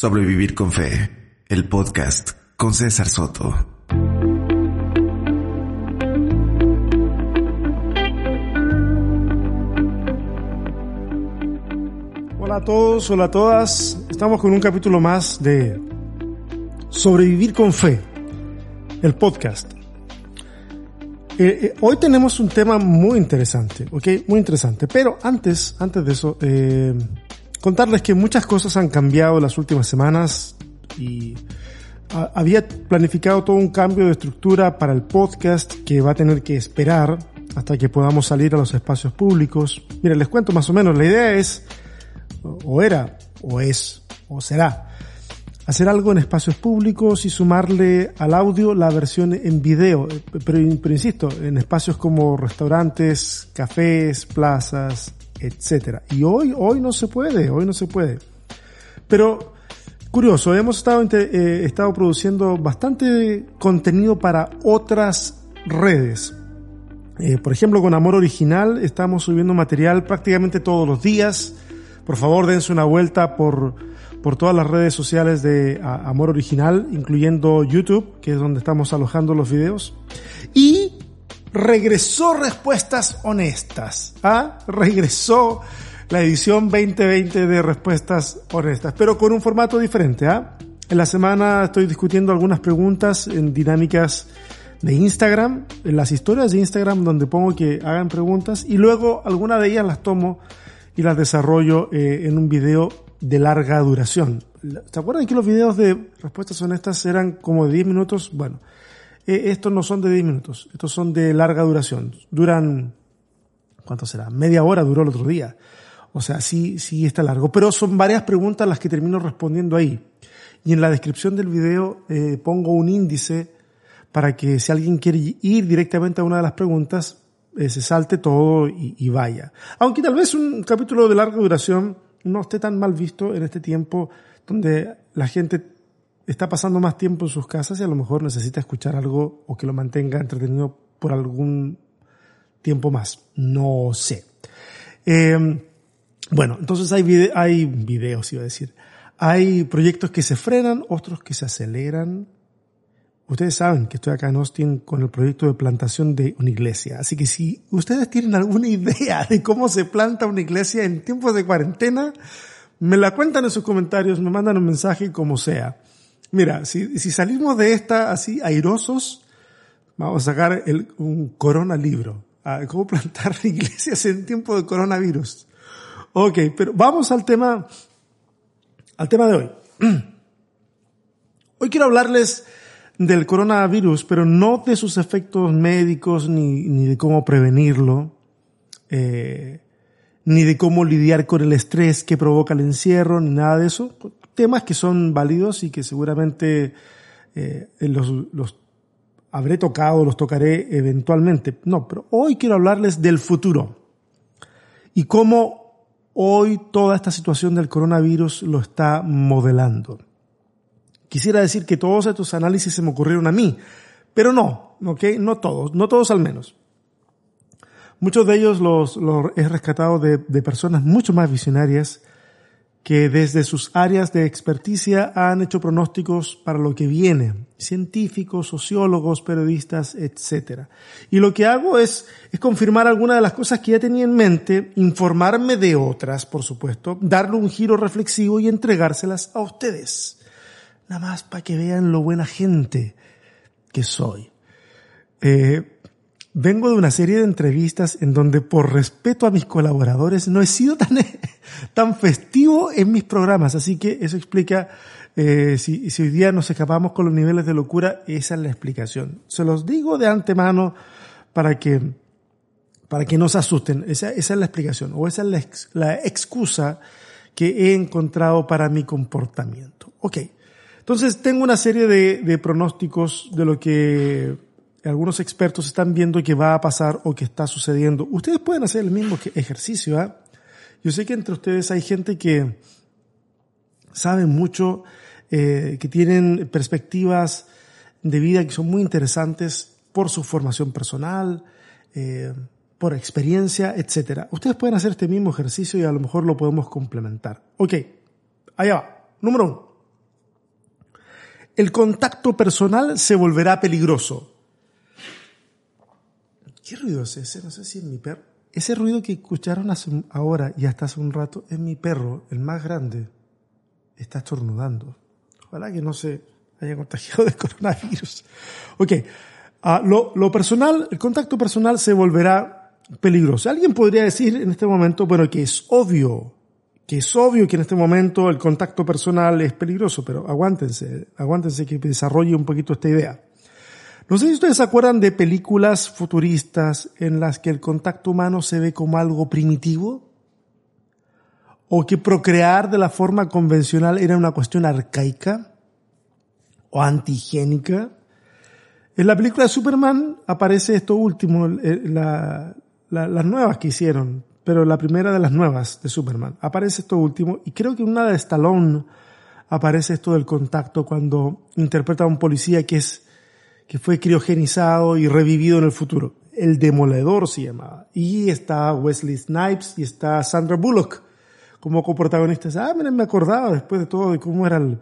Sobrevivir con Fe, el podcast con César Soto. Hola a todos, hola a todas. Estamos con un capítulo más de Sobrevivir con Fe, el podcast. Eh, eh, hoy tenemos un tema muy interesante, ¿ok? Muy interesante. Pero antes, antes de eso, eh, contarles que muchas cosas han cambiado las últimas semanas y había planificado todo un cambio de estructura para el podcast que va a tener que esperar hasta que podamos salir a los espacios públicos. Miren, les cuento más o menos. La idea es, o era, o es, o será, hacer algo en espacios públicos y sumarle al audio la versión en video. Pero, pero insisto, en espacios como restaurantes, cafés, plazas, etcétera. Y hoy, hoy no se puede, hoy no se puede. Pero, curioso, hemos estado, eh, estado produciendo bastante contenido para otras redes. Eh, por ejemplo, con Amor Original estamos subiendo material prácticamente todos los días. Por favor, dense una vuelta por, por todas las redes sociales de Amor Original, incluyendo YouTube, que es donde estamos alojando los videos. Y regresó Respuestas Honestas. ¿ah? Regresó la edición 2020 de Respuestas Honestas, pero con un formato diferente. ¿ah? En la semana estoy discutiendo algunas preguntas en dinámicas de Instagram, en las historias de Instagram donde pongo que hagan preguntas y luego algunas de ellas las tomo y las desarrollo eh, en un video de larga duración. ¿Se acuerdan que los videos de respuestas honestas eran como de 10 minutos? Bueno, eh, estos no son de 10 minutos, estos son de larga duración. Duran, ¿cuánto será? Media hora duró el otro día. O sea, sí, sí está largo. Pero son varias preguntas las que termino respondiendo ahí. Y en la descripción del video eh, pongo un índice para que si alguien quiere ir directamente a una de las preguntas, eh, se salte todo y, y, vaya. Aunque tal vez un capítulo de larga duración no esté tan mal visto en este tiempo donde la gente está pasando más tiempo en sus casas y a lo mejor necesita escuchar algo o que lo mantenga entretenido por algún tiempo más. No sé. Eh, bueno, entonces hay, hay videos, iba a decir. Hay proyectos que se frenan, otros que se aceleran. Ustedes saben que estoy acá en Austin con el proyecto de plantación de una iglesia. Así que si ustedes tienen alguna idea de cómo se planta una iglesia en tiempos de cuarentena, me la cuentan en sus comentarios, me mandan un mensaje como sea. Mira, si, si salimos de esta así airosos, vamos a sacar el, un corona libro. ¿Cómo plantar iglesias en tiempo de coronavirus? Ok, pero vamos al tema, al tema de hoy. Hoy quiero hablarles del coronavirus, pero no de sus efectos médicos ni, ni de cómo prevenirlo, eh, ni de cómo lidiar con el estrés que provoca el encierro, ni nada de eso temas que son válidos y que seguramente eh, los, los habré tocado, los tocaré eventualmente. No, pero hoy quiero hablarles del futuro y cómo hoy toda esta situación del coronavirus lo está modelando. Quisiera decir que todos estos análisis se me ocurrieron a mí, pero no, ¿ok? No todos, no todos al menos. Muchos de ellos los, los he rescatado de, de personas mucho más visionarias que desde sus áreas de experticia han hecho pronósticos para lo que viene, científicos, sociólogos, periodistas, etc. Y lo que hago es, es confirmar algunas de las cosas que ya tenía en mente, informarme de otras, por supuesto, darle un giro reflexivo y entregárselas a ustedes. Nada más para que vean lo buena gente que soy. Eh, vengo de una serie de entrevistas en donde por respeto a mis colaboradores no he sido tan, tan festivo en mis programas, así que eso explica eh, si, hoy día nos escapamos con los niveles de locura, esa es la explicación. Se los digo de antemano para que, para que no se asusten, esa, es la explicación, o esa es la, excusa que he encontrado para mi comportamiento. Ok, entonces tengo una serie de, pronósticos de lo que algunos expertos están viendo que va a pasar o que está sucediendo. Ustedes pueden hacer el mismo ejercicio. ¿eh? Yo sé que entre ustedes hay gente que sabe mucho, eh, que tienen perspectivas de vida que son muy interesantes por su formación personal, eh, por experiencia, etc. Ustedes pueden hacer este mismo ejercicio y a lo mejor lo podemos complementar. Ok, allá va. Número uno. el contacto personal se volverá peligroso. ¿Qué ruido es ese? No sé si es mi perro. Ese ruido que escucharon hace, ahora y hasta hace un rato es mi perro, el más grande. Está estornudando. Ojalá que no se haya contagiado de coronavirus. Ok. Ah, lo, lo personal, el contacto personal se volverá peligroso. Alguien podría decir en este momento, bueno, que es obvio, que es obvio que en este momento el contacto personal es peligroso, pero aguántense, aguántense que desarrolle un poquito esta idea. No sé si ustedes se acuerdan de películas futuristas en las que el contacto humano se ve como algo primitivo, o que procrear de la forma convencional era una cuestión arcaica o antigénica. En la película de Superman aparece esto último, la, las nuevas que hicieron, pero la primera de las nuevas de Superman. Aparece esto último y creo que una de Stallone aparece esto del contacto cuando interpreta a un policía que es que fue criogenizado y revivido en el futuro. El Demoledor se llamaba. Y está Wesley Snipes y está Sandra Bullock como coprotagonistas. Ah, miren, me acordaba después de todo de cómo era, el,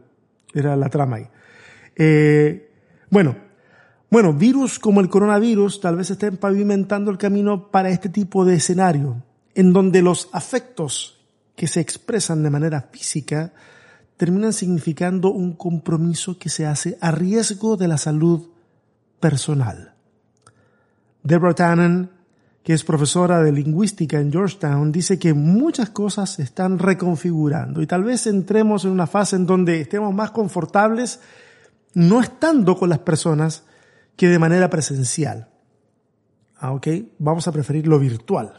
era la trama ahí. Eh, bueno, bueno, virus como el coronavirus tal vez estén pavimentando el camino para este tipo de escenario, en donde los afectos que se expresan de manera física terminan significando un compromiso que se hace a riesgo de la salud personal. Deborah Tannen, que es profesora de lingüística en Georgetown, dice que muchas cosas se están reconfigurando y tal vez entremos en una fase en donde estemos más confortables no estando con las personas que de manera presencial. Ah, ok, vamos a preferir lo virtual.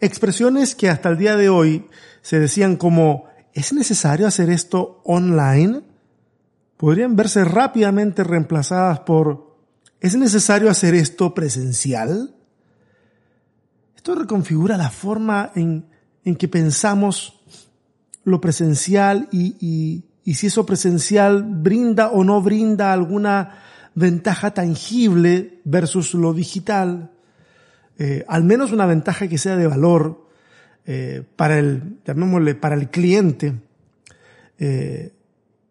Expresiones que hasta el día de hoy se decían como, ¿es necesario hacer esto online? Podrían verse rápidamente reemplazadas por, ¿es necesario hacer esto presencial? Esto reconfigura la forma en, en que pensamos lo presencial y, y, si eso presencial brinda o no brinda alguna ventaja tangible versus lo digital, eh, al menos una ventaja que sea de valor eh, para el, llamémosle, para el cliente. Eh,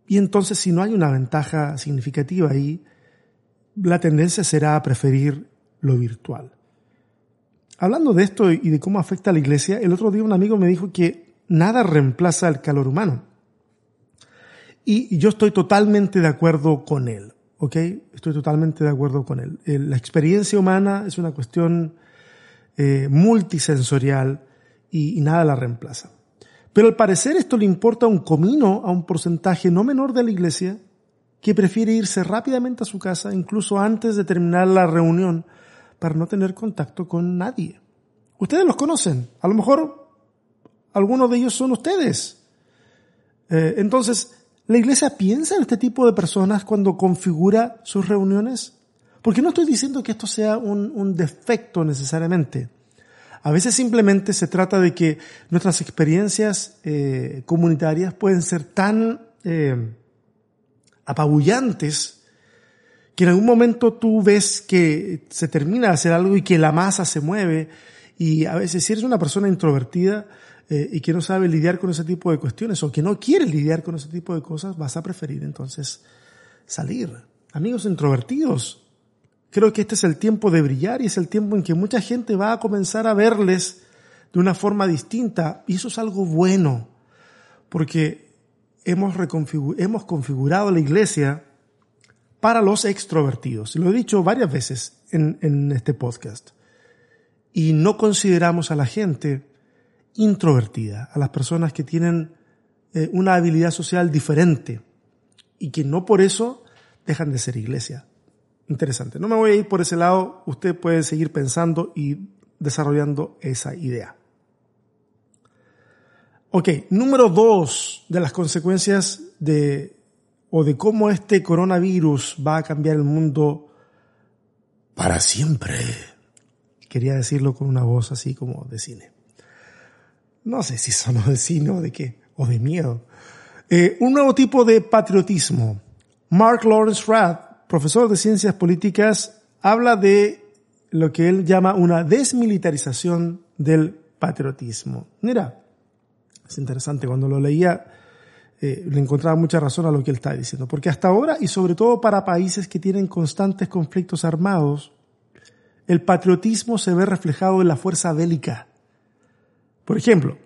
y entonces si no hay una ventaja significativa ahí, la tendencia será a preferir lo virtual. Hablando de esto y de cómo afecta a la iglesia, el otro día un amigo me dijo que nada reemplaza el calor humano. Y yo estoy totalmente de acuerdo con él. ¿ok? Estoy totalmente de acuerdo con él. La experiencia humana es una cuestión eh, multisensorial y, nada la reemplaza. Pero al parecer esto le importa un comino a un porcentaje no menor de la iglesia que prefiere irse rápidamente a su casa, incluso antes de terminar la reunión, para no tener contacto con nadie. Ustedes los conocen, a lo mejor algunos de ellos son ustedes. Eh, entonces, ¿La iglesia piensa en este tipo de personas cuando configura sus reuniones? Porque no estoy diciendo que esto sea un, defecto necesariamente. A veces simplemente se trata de que nuestras experiencias eh, comunitarias pueden ser tan eh, apabullantes que en algún momento tú ves que se termina de hacer algo y que la masa se mueve y a veces si eres una persona introvertida, eh, y que no sabe lidiar con ese tipo de cuestiones o que no quiere lidiar con ese tipo de cosas, vas a preferir entonces salir. Amigos introvertidos, creo que este es el tiempo de brillar y es el tiempo en que mucha gente va a comenzar a verles de una forma distinta y eso es algo bueno porque hemos, hemos configurado la iglesia para los extrovertidos. Lo he dicho varias veces en, este podcast. Y no consideramos a la gente introvertida, a las personas que tienen eh, una habilidad social diferente y que no por eso dejan de ser iglesia. Interesante. No me voy a ir por ese lado, usted puede seguir pensando y desarrollando esa idea. Ok, número dos de las consecuencias de o de cómo este coronavirus va a cambiar el mundo para siempre. Quería decirlo con una voz así como de cine no sé si son de cine o de qué, o de miedo. Eh, un nuevo tipo de patriotismo. Mark Lawrence Rath, profesor de ciencias políticas, habla de lo que él llama una desmilitarización del patriotismo. Mira, es interesante, cuando lo leía eh, le encontraba mucha razón a lo que él está diciendo. Porque hasta ahora, y sobre todo para países que tienen constantes conflictos armados, el patriotismo se ve reflejado en la fuerza bélica. Por ejemplo,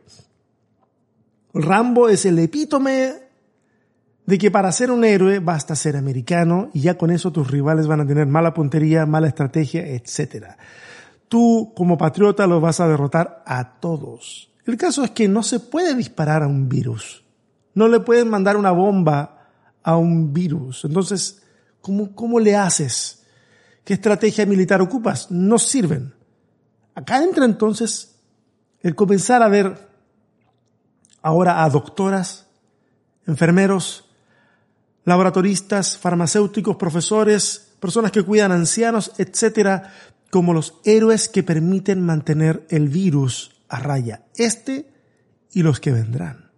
Rambo es el epítome de que para ser un héroe basta ser americano y ya con eso tus rivales van a tener mala puntería, mala estrategia, etc. Tú como patriota los vas a derrotar a todos. El caso es que no se puede disparar a un virus. No le pueden mandar una bomba a un virus. Entonces, ¿cómo, cómo le haces? ¿Qué estrategia militar ocupas? No sirven. Acá entra entonces el comenzar a ver ahora a doctoras, enfermeros, laboratoristas, farmacéuticos, profesores, personas que cuidan ancianos, etcétera, como los héroes que permiten mantener el virus a raya, este y los que vendrán.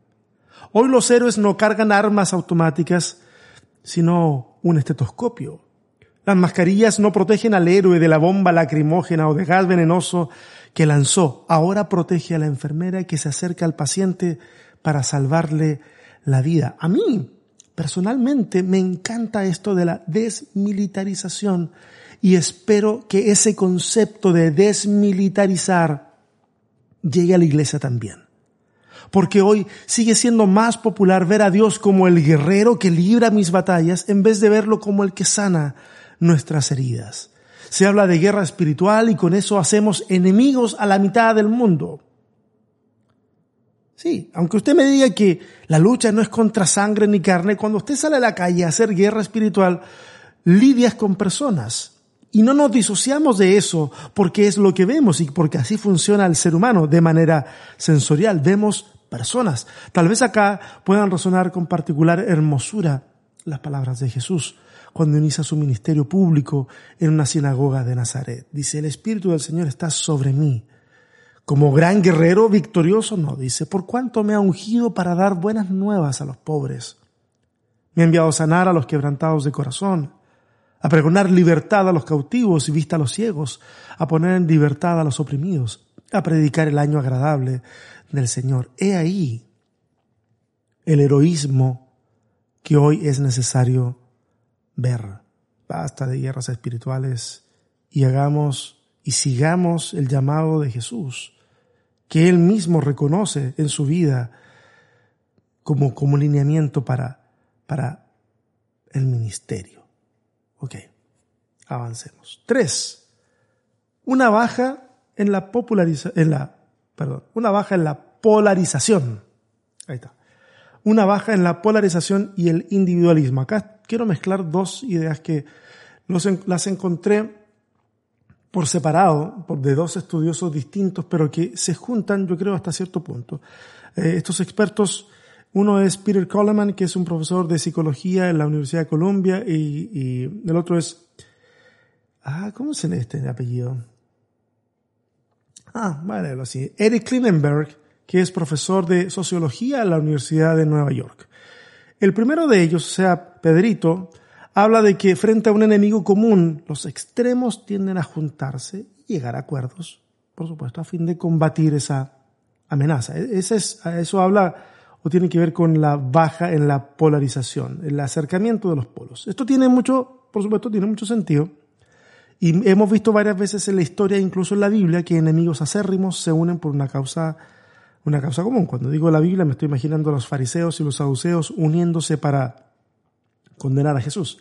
Hoy los héroes no cargan armas automáticas, sino un estetoscopio. Las mascarillas no protegen al héroe de la bomba lacrimógena o de gas venenoso que lanzó. Ahora protege a la enfermera que se acerca al paciente para salvarle la vida. A mí, personalmente, me encanta esto de la desmilitarización y espero que ese concepto de desmilitarizar llegue a la iglesia también. Porque hoy sigue siendo más popular ver a Dios como el guerrero que libra mis batallas en vez de verlo como el que sana nuestras heridas. Se habla de guerra espiritual y con eso hacemos enemigos a la mitad del mundo. Sí, aunque usted me diga que la lucha no es contra sangre ni carne, cuando usted sale a la calle a hacer guerra espiritual, lidias con personas. Y no nos disociamos de eso porque es lo que vemos y porque así funciona el ser humano de manera sensorial. Vemos personas. Tal vez acá puedan resonar con particular hermosura las palabras de Jesús cuando inicia su ministerio público en una sinagoga de Nazaret. Dice, el Espíritu del Señor está sobre mí. Como gran guerrero victorioso, no, dice, por cuanto me ha ungido para dar buenas nuevas a los pobres. Me ha enviado a sanar a los quebrantados de corazón, a pregonar libertad a los cautivos y vista a los ciegos, a poner en libertad a los oprimidos, a predicar el año agradable del Señor. He ahí el heroísmo que hoy es necesario ver. Basta de guerras espirituales y hagamos y sigamos el llamado de Jesús, que Él mismo reconoce en su vida como, como lineamiento para, para el ministerio. Ok, avancemos. Tres, una baja en la popularización, en la, perdón, una baja en la polarización. Ahí está. Una baja en la polarización y el individualismo. Acá quiero mezclar dos ideas que las encontré por separado, por de dos estudiosos distintos, pero que se juntan, yo creo, hasta cierto punto. Eh, estos expertos uno es Peter Coleman, que es un profesor de psicología en la Universidad de Columbia, y, el otro es, ah, ¿cómo lee este apellido? Ah, vale, así. Eric Klinenberg, que es profesor de sociología en la Universidad de Nueva York. El primero de ellos, o sea, Pedrito, habla de que frente a un enemigo común, los extremos tienden a juntarse y llegar a acuerdos, por supuesto, a fin de combatir esa amenaza. E-, ese es, eso habla tiene que ver con la baja en la polarización, el acercamiento de los polos. Esto tiene mucho, por supuesto, tiene mucho sentido. Y hemos visto varias veces en la historia, incluso en la Biblia, que enemigos acérrimos se unen por una causa, una causa común. Cuando digo la Biblia, me estoy imaginando a los fariseos y los saduceos uniéndose para condenar a Jesús.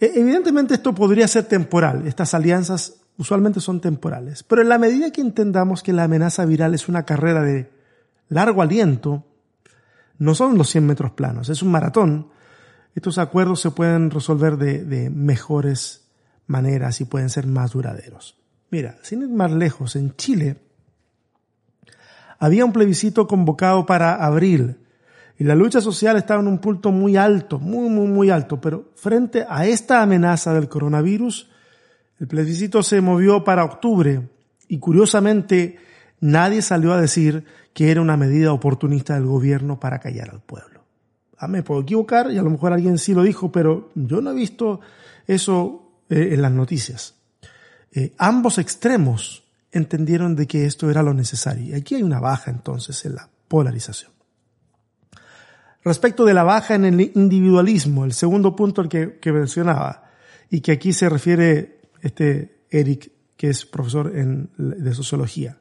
E, evidentemente esto podría ser temporal. Estas alianzas usualmente son temporales. Pero en la medida que entendamos que la amenaza viral es una carrera de largo aliento, no son los 100 metros planos, es un maratón. Estos acuerdos se pueden resolver de, mejores maneras y pueden ser más duraderos. Mira, sin ir más lejos, en Chile había un plebiscito convocado para abril y la lucha social estaba en un punto muy alto, muy, muy, muy alto, pero frente a esta amenaza del coronavirus, el plebiscito se movió para octubre y curiosamente nadie salió a decir que era una medida oportunista del gobierno para callar al pueblo. Ah, me puedo equivocar y a lo mejor alguien sí lo dijo, pero yo no he visto eso eh, en las noticias. Eh, ambos extremos entendieron de que esto era lo necesario. Y aquí hay una baja entonces en la polarización. respecto de la baja en el individualismo, el segundo punto al que, mencionaba, y que aquí se refiere este Eric, que es profesor de sociología.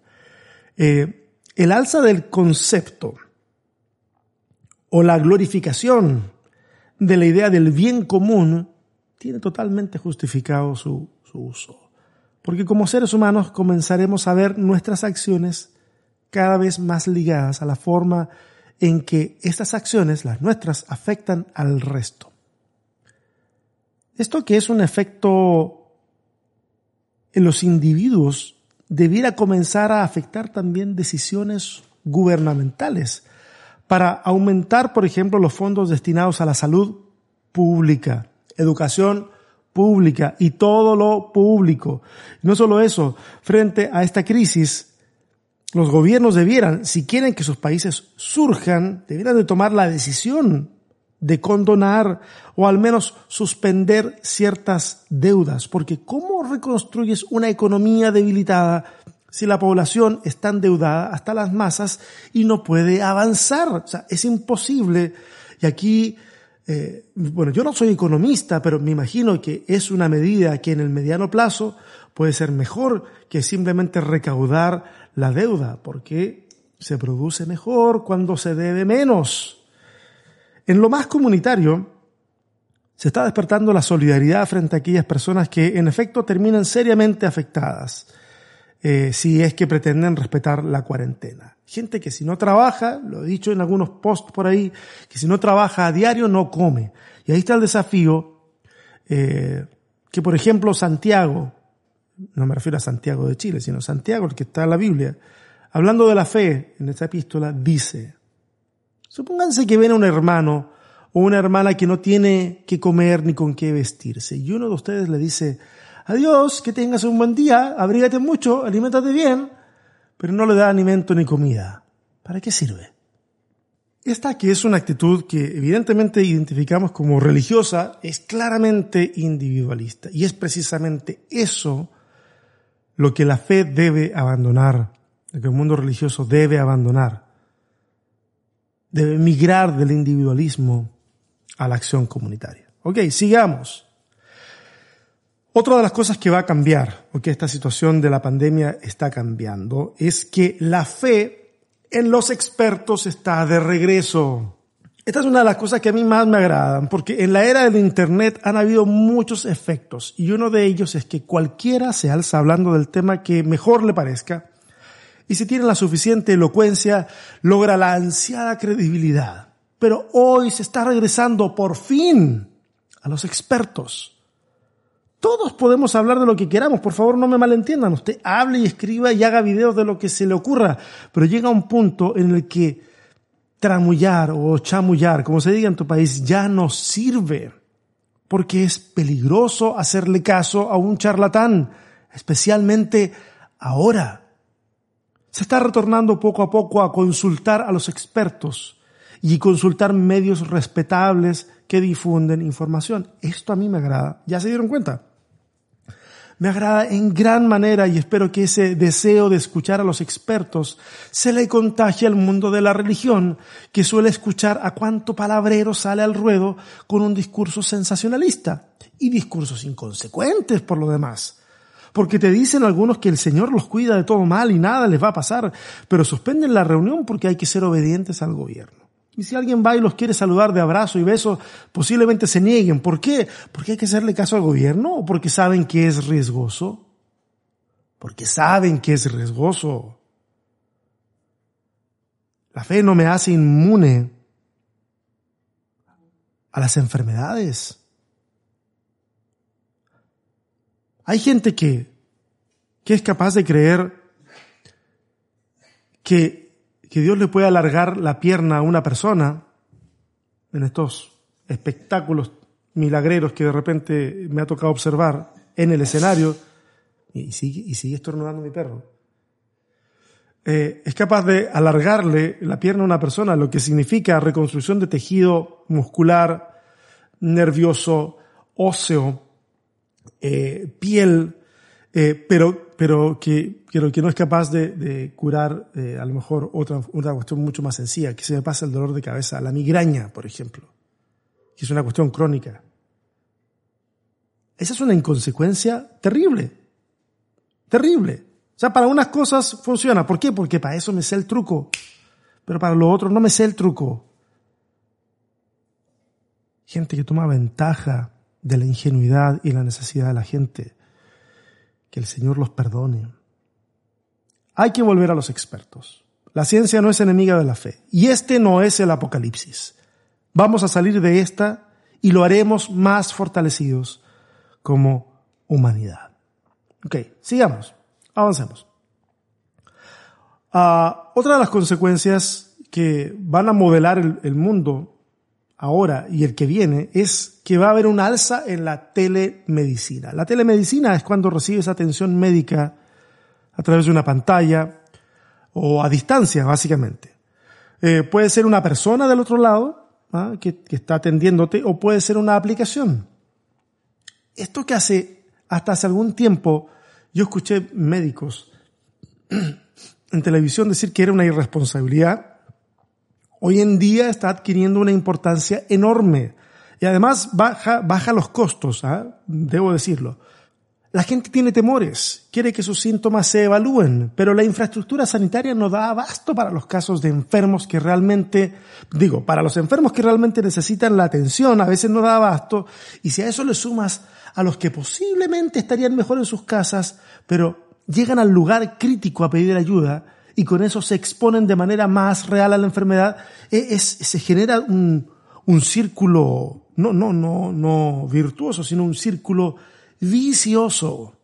Eh, el alza del concepto o la glorificación de la idea del bien común tiene totalmente justificado su, su uso. Porque como seres humanos comenzaremos a ver nuestras acciones cada vez más ligadas a la forma en que estas acciones, las nuestras, afectan al resto. Esto que es un efecto en los individuos debiera comenzar a afectar también decisiones gubernamentales para aumentar, por ejemplo, los fondos destinados a la salud pública, educación pública y todo lo público. No solo eso, frente a esta crisis, los gobiernos debieran, si quieren que sus países surjan, debieran de tomar la decisión de condonar o al menos suspender ciertas deudas, porque ¿cómo reconstruyes una economía debilitada si la población está endeudada hasta las masas y no puede avanzar? O sea, es imposible. Y aquí, eh, bueno, yo no soy economista, pero me imagino que es una medida que en el mediano plazo puede ser mejor que simplemente recaudar la deuda, porque se produce mejor cuando se debe menos. En lo más comunitario, se está despertando la solidaridad frente a aquellas personas que en efecto terminan seriamente afectadas eh, si es que pretenden respetar la cuarentena. Gente que si no trabaja, lo he dicho en algunos posts por ahí, que si no trabaja a diario no come. Y ahí está el desafío eh, que, por ejemplo, Santiago, no me refiero a Santiago de Chile, sino Santiago, el que está en la Biblia, hablando de la fe en esta epístola, dice, Supónganse que ven a un hermano o una hermana que no tiene que comer ni con qué vestirse y uno de ustedes le dice, adiós, que tengas un buen día, abrígate mucho, aliméntate bien, pero no le da alimento ni comida. ¿Para qué sirve? Esta que es una actitud que evidentemente identificamos como religiosa es claramente individualista y es precisamente eso lo que la fe debe abandonar, lo que el mundo religioso debe abandonar debe migrar del individualismo a la acción comunitaria. Ok, sigamos. Otra de las cosas que va a cambiar, o que esta situación de la pandemia está cambiando, es que la fe en los expertos está de regreso. Esta es una de las cosas que a mí más me agradan, porque en la era del Internet han habido muchos efectos, y uno de ellos es que cualquiera se alza hablando del tema que mejor le parezca, y si tiene la suficiente elocuencia, logra la ansiada credibilidad. Pero hoy se está regresando por fin a los expertos. Todos podemos hablar de lo que queramos, por favor no me malentiendan. Usted hable y escriba y haga videos de lo que se le ocurra, pero llega un punto en el que tramullar o chamullar, como se diga en tu país, ya no sirve, porque es peligroso hacerle caso a un charlatán, especialmente ahora se está retornando poco a poco a consultar a los expertos y consultar medios respetables que difunden información. Esto a mí me agrada. ¿Ya se dieron cuenta? Me agrada en gran manera y espero que ese deseo de escuchar a los expertos se le contagie al mundo de la religión, que suele escuchar a cuánto palabrero sale al ruedo con un discurso sensacionalista y discursos inconsecuentes por lo demás porque te dicen algunos que el Señor los cuida de todo mal y nada les va a pasar, pero suspenden la reunión porque hay que ser obedientes al gobierno. Y si alguien va y los quiere saludar de abrazo y beso, posiblemente se nieguen. ¿Por qué? Porque hay que hacerle caso al gobierno o porque saben que es riesgoso. Porque saben que es riesgoso. La fe no me hace inmune a las enfermedades. Hay gente que, que es capaz de creer que, que Dios le puede alargar la pierna a una persona en estos espectáculos milagreros que de repente me ha tocado observar en el escenario, y sigue, y sigue estornudando mi perro, eh, es capaz de alargarle la pierna a una persona, lo que significa reconstrucción de tejido muscular, nervioso, óseo, eh, piel, eh, pero, pero que, que, que no es capaz de, de curar eh, a lo mejor otra, otra cuestión mucho más sencilla, que se me pasa el dolor de cabeza, la migraña, por ejemplo, que es una cuestión crónica. Esa es una inconsecuencia terrible, terrible. O sea, para unas cosas funciona. ¿Por qué? Porque para eso me sé el truco. Pero para lo otro no me sé el truco. Gente que toma ventaja de la ingenuidad y la necesidad de la gente. Que el Señor los perdone. Hay que volver a los expertos. La ciencia no es enemiga de la fe. Y este no es el apocalipsis. Vamos a salir de esta y lo haremos más fortalecidos como humanidad. Ok, sigamos. Avancemos. Uh, otra de las consecuencias que van a modelar el, el, mundo ahora y el que viene es que va a haber un alza en la telemedicina. La telemedicina es cuando recibes atención médica a través de una pantalla o a distancia, básicamente. Eh, puede ser una persona del otro lado ¿ah? que, que está atendiéndote o puede ser una aplicación. Esto que hace hasta hace algún tiempo yo escuché médicos en televisión decir que era una irresponsabilidad. Hoy en día está adquiriendo una importancia enorme y además baja, baja los costos, ¿eh? debo decirlo. La gente tiene temores, quiere que sus síntomas se evalúen, pero la infraestructura sanitaria no da abasto para los casos de enfermos que realmente, digo, para los enfermos que realmente necesitan la atención, a veces no da abasto, y si a eso le sumas a los que posiblemente estarían mejor en sus casas, pero llegan al lugar crítico a pedir ayuda y con eso se exponen de manera más real a la enfermedad, e, es, se genera un, un círculo, no, no, no, no virtuoso, sino un círculo vicioso.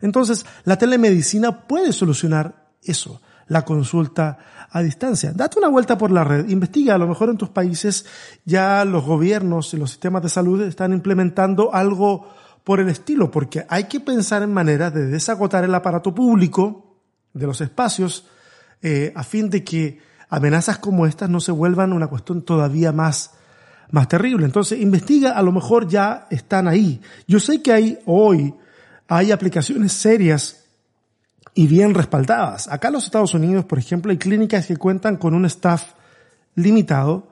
Entonces, la telemedicina puede solucionar eso, la consulta a distancia. Date una vuelta por la red, investiga, a lo mejor en tus países ya los gobiernos y los sistemas de salud están implementando algo por el estilo, porque hay que pensar en maneras de desagotar el aparato público de los espacios eh, a fin de que amenazas como estas no se vuelvan una cuestión todavía más más terrible. Entonces, investiga, a lo mejor ya están ahí. Yo sé que hay hoy, hay aplicaciones serias y bien respaldadas. Acá en los Estados Unidos, por ejemplo, hay clínicas que cuentan con un staff limitado,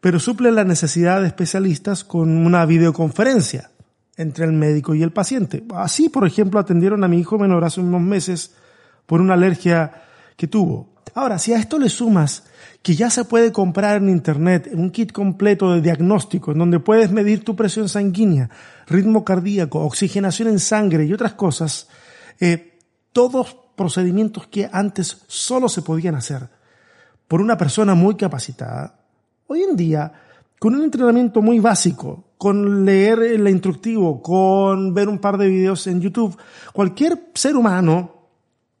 pero suplen la necesidad de especialistas con una videoconferencia entre el médico y el paciente. Así, por ejemplo, atendieron a mi hijo menor hace unos meses por una alergia que tuvo. Ahora, si a esto le sumas que ya se puede comprar en Internet un kit completo de diagnóstico en donde puedes medir tu presión sanguínea, ritmo cardíaco, oxigenación en sangre y otras cosas, eh, todos procedimientos que antes solo se podían hacer por una persona muy capacitada, hoy en día, con un entrenamiento muy básico, con leer el instructivo, con ver un par de videos en YouTube, cualquier ser humano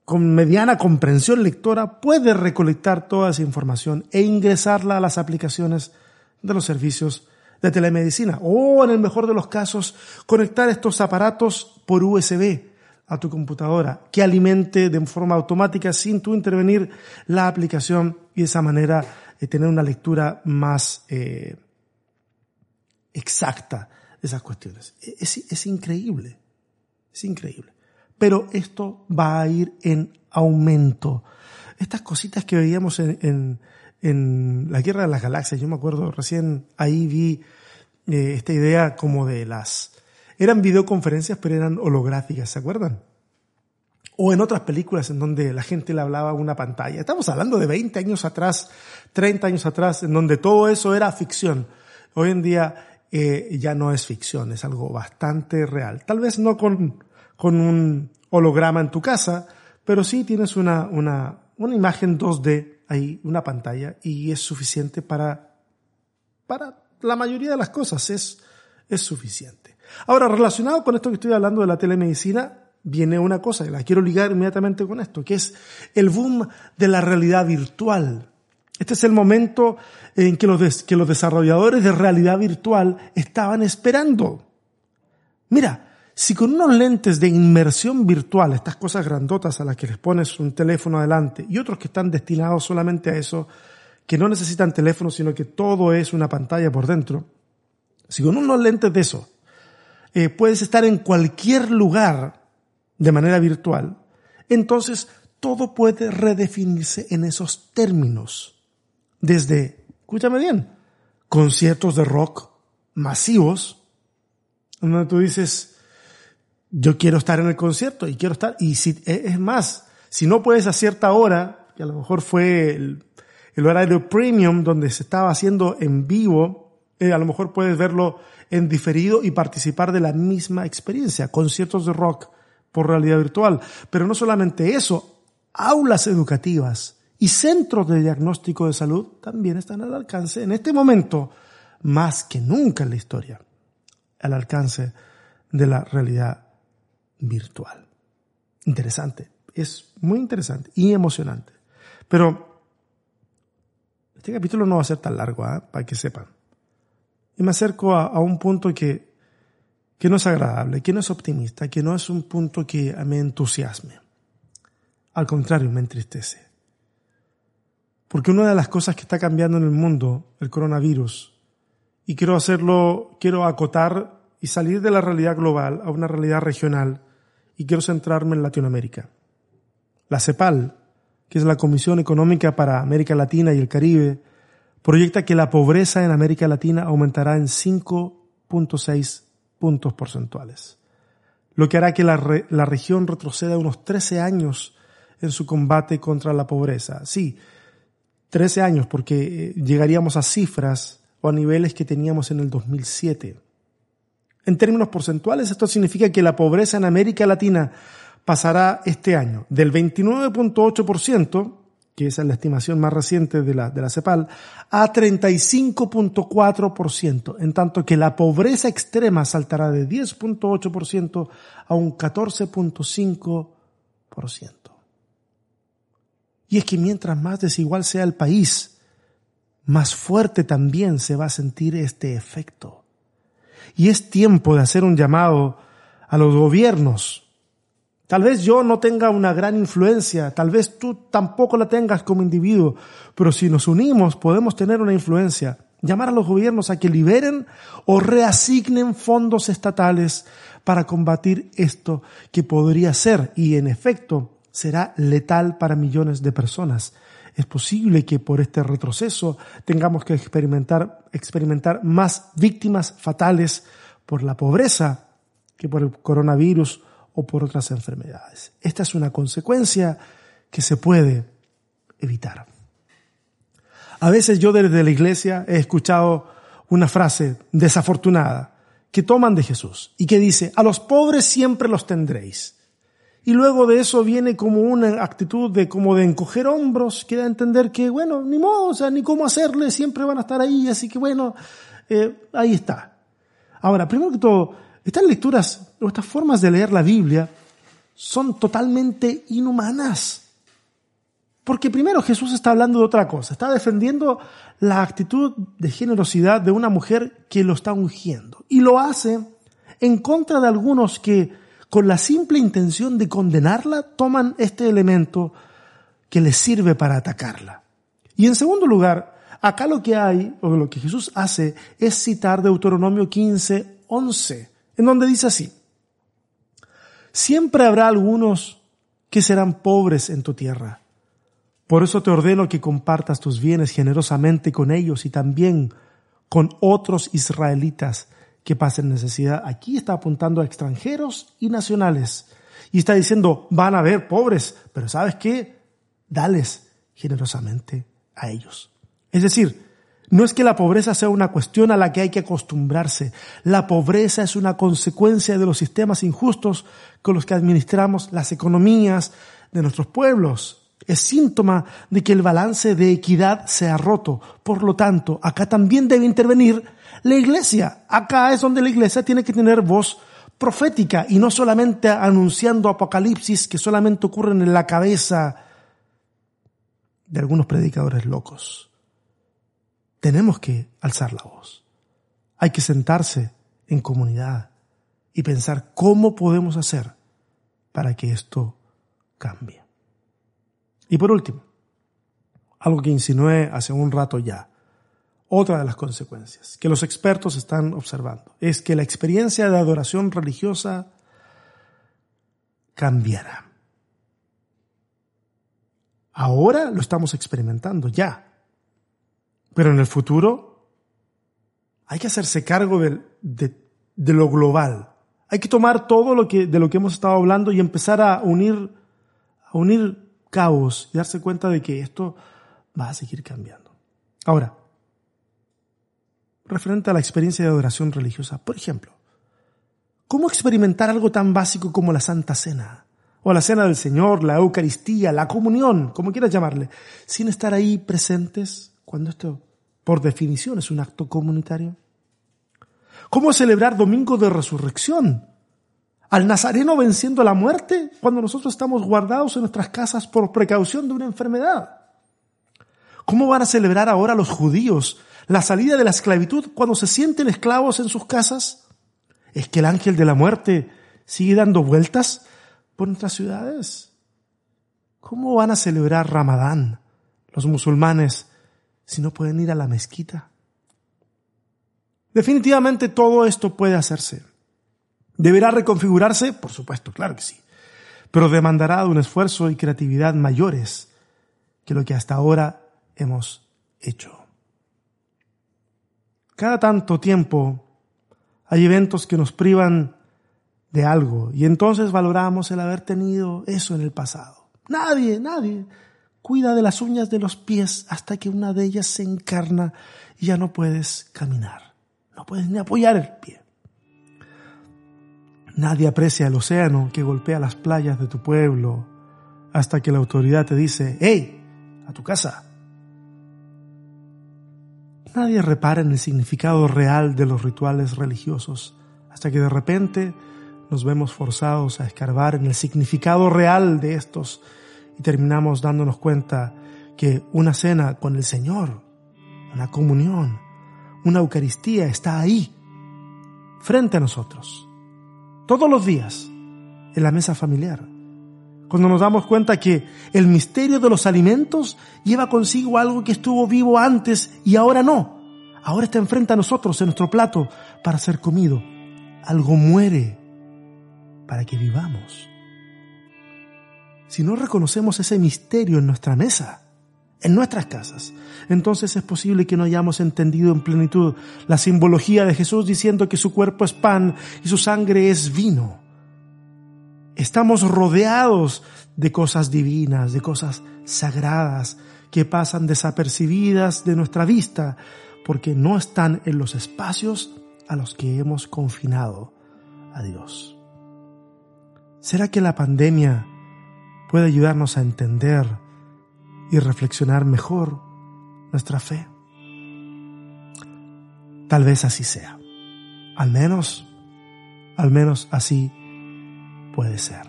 con mediana comprensión lectora puede recolectar toda esa información e ingresarla a las aplicaciones de los servicios de telemedicina o en el mejor de los casos conectar estos aparatos por USB a tu computadora que alimente de forma automática sin tú intervenir la aplicación y de esa manera eh, tener una lectura más eh, exacta de esas cuestiones. E-, es, es increíble, es increíble pero esto va a ir en aumento. Estas cositas que veíamos en, en, en la Guerra de las Galaxias, yo me acuerdo, recién ahí vi eh, esta idea como de las... Eran videoconferencias, pero eran holográficas, ¿se acuerdan? O en otras películas en donde la gente le hablaba a una pantalla. Estamos hablando de 20 años atrás, 30 años atrás, en donde todo eso era ficción. Hoy en día eh, ya no es ficción, es algo bastante real. Tal vez no con con un holograma en tu casa, pero sí tienes una, una, una imagen 2D ahí, una pantalla, y es suficiente para, para la mayoría de las cosas, es, es suficiente. Ahora, relacionado con esto que estoy hablando de la telemedicina, viene una cosa, y la quiero ligar inmediatamente con esto, que es el boom de la realidad virtual. Este es el momento en que los, que los desarrolladores de realidad virtual estaban esperando. Mira, si con unos lentes de inmersión virtual, estas cosas grandotas a las que les pones un teléfono adelante y otros que están destinados solamente a eso, que no necesitan teléfono, sino que todo es una pantalla por dentro, si con unos lentes de eso eh, puedes estar en cualquier lugar de manera virtual, entonces todo puede redefinirse en esos términos. Desde, escúchame bien, conciertos de rock masivos, donde tú dices, yo quiero estar en el concierto y quiero estar, y si, e, es más, si no puedes a cierta hora, que a lo mejor fue el, horario premium donde se estaba haciendo en vivo, eh, a lo mejor puedes verlo en diferido y participar de la misma experiencia, conciertos de rock por realidad virtual. Pero no solamente eso, aulas educativas y centros de diagnóstico de salud también están al alcance en este momento, más que nunca en la historia, al alcance de la realidad virtual. Interesante, es muy interesante y emocionante. Pero este capítulo no va a ser tan largo, ¿eh? para que sepan. Y me acerco a, a un punto que, que no es agradable, que no es optimista, que no es un punto que me entusiasme. Al contrario, me entristece. Porque una de las cosas que está cambiando en el mundo, el coronavirus, y quiero hacerlo, quiero acotar y salir de la realidad global a una realidad regional, y quiero centrarme en Latinoamérica. La CEPAL, que es la Comisión Económica para América Latina y el Caribe, proyecta que la pobreza en América Latina aumentará en 5.6 puntos porcentuales, lo que hará que la, la región retroceda unos 13 años en su combate contra la pobreza. Sí, 13 años porque eh, llegaríamos a cifras o a niveles que teníamos en el 2007. En términos porcentuales, esto significa que la pobreza en América Latina pasará este año del 29.8%, que esa es la estimación más reciente de la, de la CEPAL, a 35.4%, en tanto que la pobreza extrema saltará de 10.8% a un 14.5%. Y es que mientras más desigual sea el país, más fuerte también se va a sentir este efecto. Y es tiempo de hacer un llamado a los gobiernos. Tal vez yo no tenga una gran influencia, tal vez tú tampoco la tengas como individuo, pero si nos unimos podemos tener una influencia. Llamar a los gobiernos a que liberen o reasignen fondos estatales para combatir esto que podría ser y en efecto será letal para millones de personas. Es posible que por este retroceso tengamos que experimentar, experimentar más víctimas fatales por la pobreza que por el coronavirus o por otras enfermedades. Esta es una consecuencia que se puede evitar. A veces yo desde la iglesia he escuchado una frase desafortunada que toman de Jesús y que dice, a los pobres siempre los tendréis y luego de eso viene como una actitud de como de encoger hombros, que da a entender que, bueno, ni modo, o sea, ni cómo hacerle, siempre van a estar ahí, así que bueno, eh, ahí está. Ahora, primero que todo, estas lecturas o estas formas de leer la Biblia son totalmente inhumanas. Porque primero Jesús está hablando de otra cosa, está defendiendo la actitud de generosidad de una mujer que lo está ungiendo. Y lo hace en contra de algunos que con la simple intención de condenarla, toman este elemento que les sirve para atacarla. Y en segundo lugar, acá lo que hay, o lo que Jesús hace, es citar Deuteronomio 15, 11, en donde dice así, siempre habrá algunos que serán pobres en tu tierra. Por eso te ordeno que compartas tus bienes generosamente con ellos y también con otros israelitas que pasen necesidad. Aquí está apuntando a extranjeros y nacionales. Y está diciendo, van a haber pobres, pero ¿sabes qué? Dales generosamente a ellos. Es decir, no es que la pobreza sea una cuestión a la que hay que acostumbrarse. La pobreza es una consecuencia de los sistemas injustos con los que administramos las economías de nuestros pueblos. Es síntoma de que el balance de equidad se ha roto. Por lo tanto, acá también debe intervenir la iglesia. Acá es donde la iglesia tiene que tener voz profética y no solamente anunciando apocalipsis que solamente ocurren en la cabeza de algunos predicadores locos. Tenemos que alzar la voz. Hay que sentarse en comunidad y pensar cómo podemos hacer para que esto cambie. Y por último, algo que insinué hace un rato ya, otra de las consecuencias que los expertos están observando es que la experiencia de adoración religiosa cambiará. Ahora lo estamos experimentando ya. Pero en el futuro hay que hacerse cargo de, de, lo global. Hay que tomar todo lo que, de lo que hemos estado hablando y empezar a unir, a unir cabos y darse cuenta de que esto va a seguir cambiando. Ahora, referente a la experiencia de adoración religiosa, por ejemplo, ¿cómo experimentar algo tan básico como la Santa Cena? O la Cena del Señor, la Eucaristía, la comunión, como quieras llamarle, sin estar ahí presentes cuando esto, por definición, es un acto comunitario. ¿Cómo celebrar Domingo de Resurrección? Al Nazareno venciendo la muerte cuando nosotros estamos guardados en nuestras casas por precaución de una enfermedad. ¿Cómo van a celebrar ahora los judíos la salida de la esclavitud cuando se sienten esclavos en sus casas? ¿Es que el ángel de la muerte sigue dando vueltas por nuestras ciudades? ¿Cómo van a celebrar Ramadán los musulmanes si no pueden ir a la mezquita? Definitivamente todo esto puede hacerse. ¿Deberá reconfigurarse? Por supuesto, claro que sí. Pero demandará de un esfuerzo y creatividad mayores que lo que hasta ahora hemos hecho. Cada tanto tiempo hay eventos que nos privan de algo y entonces valoramos el haber tenido eso en el pasado. Nadie, nadie cuida de las uñas de los pies hasta que una de ellas se encarna y ya no puedes caminar, no puedes ni apoyar el pie. Nadie aprecia el océano que golpea las playas de tu pueblo hasta que la autoridad te dice, ¡Hey! A tu casa. Nadie repara en el significado real de los rituales religiosos hasta que de repente nos vemos forzados a escarbar en el significado real de estos y terminamos dándonos cuenta que una cena con el Señor, una comunión, una Eucaristía está ahí, frente a nosotros, todos los días, en la mesa familiar. Cuando nos damos cuenta que el misterio de los alimentos lleva consigo algo que estuvo vivo antes y ahora no. Ahora está enfrente a nosotros en nuestro plato para ser comido. Algo muere para que vivamos. Si no reconocemos ese misterio en nuestra mesa, en nuestras casas, entonces es posible que no hayamos entendido en plenitud la simbología de Jesús diciendo que su cuerpo es pan y su sangre es vino. Estamos rodeados de cosas divinas, de cosas sagradas que pasan desapercibidas de nuestra vista porque no están en los espacios a los que hemos confinado a Dios. ¿Será que la pandemia puede ayudarnos a entender y reflexionar mejor nuestra fe? Tal vez así sea. Al menos, al menos así puede ser.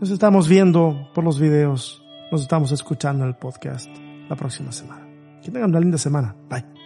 Nos estamos viendo por los videos, nos estamos escuchando en el podcast la próxima semana. Que tengan una linda semana. Bye.